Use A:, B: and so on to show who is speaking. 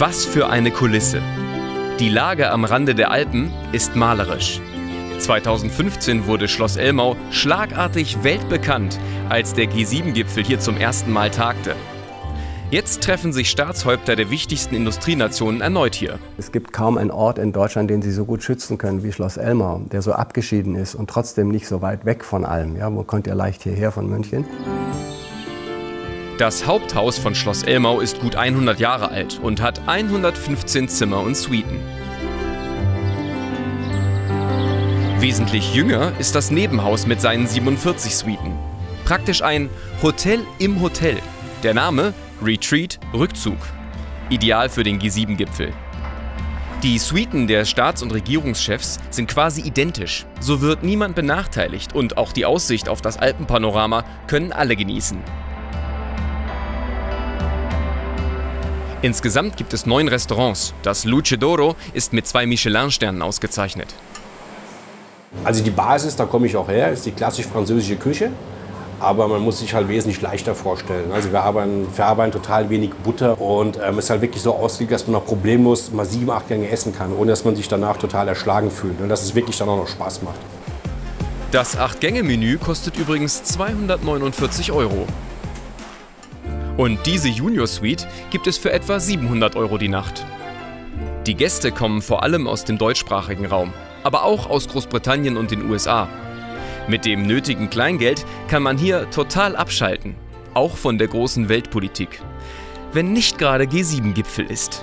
A: Was für eine Kulisse. Die Lage am Rande der Alpen ist malerisch. 2015 wurde Schloss Elmau schlagartig weltbekannt, als der G7-Gipfel hier zum ersten Mal tagte. Jetzt treffen sich Staatshäupter der wichtigsten Industrienationen erneut hier.
B: Es gibt kaum einen Ort in Deutschland, den Sie so gut schützen können wie Schloss Elmau, der so abgeschieden ist und trotzdem nicht so weit weg von allem. Ja, man kommt ja leicht hierher von München.
A: Das Haupthaus von Schloss Elmau ist gut 100 Jahre alt und hat 115 Zimmer und Suiten. Wesentlich jünger ist das Nebenhaus mit seinen 47 Suiten. Praktisch ein Hotel im Hotel. Der Name Retreat, Rückzug. Ideal für den G7-Gipfel. Die Suiten der Staats- und Regierungschefs sind quasi identisch. So wird niemand benachteiligt und auch die Aussicht auf das Alpenpanorama können alle genießen. Insgesamt gibt es neun Restaurants. Das Luce d'Oro ist mit zwei Michelin-Sternen ausgezeichnet.
C: Also die Basis, da komme ich auch her, ist die klassisch französische Küche aber man muss sich halt wesentlich leichter vorstellen. Also wir arbeiten, verarbeiten total wenig Butter und ähm, es ist halt wirklich so ausgelegt, dass man auch problemlos mal sieben, acht Gänge essen kann, ohne dass man sich danach total erschlagen fühlt und dass es wirklich dann auch noch Spaß macht.
A: Das Acht-Gänge-Menü kostet übrigens 249 Euro. Und diese Junior Suite gibt es für etwa 700 Euro die Nacht. Die Gäste kommen vor allem aus dem deutschsprachigen Raum, aber auch aus Großbritannien und den USA. Mit dem nötigen Kleingeld kann man hier total abschalten, auch von der großen Weltpolitik. Wenn nicht gerade G7-Gipfel ist.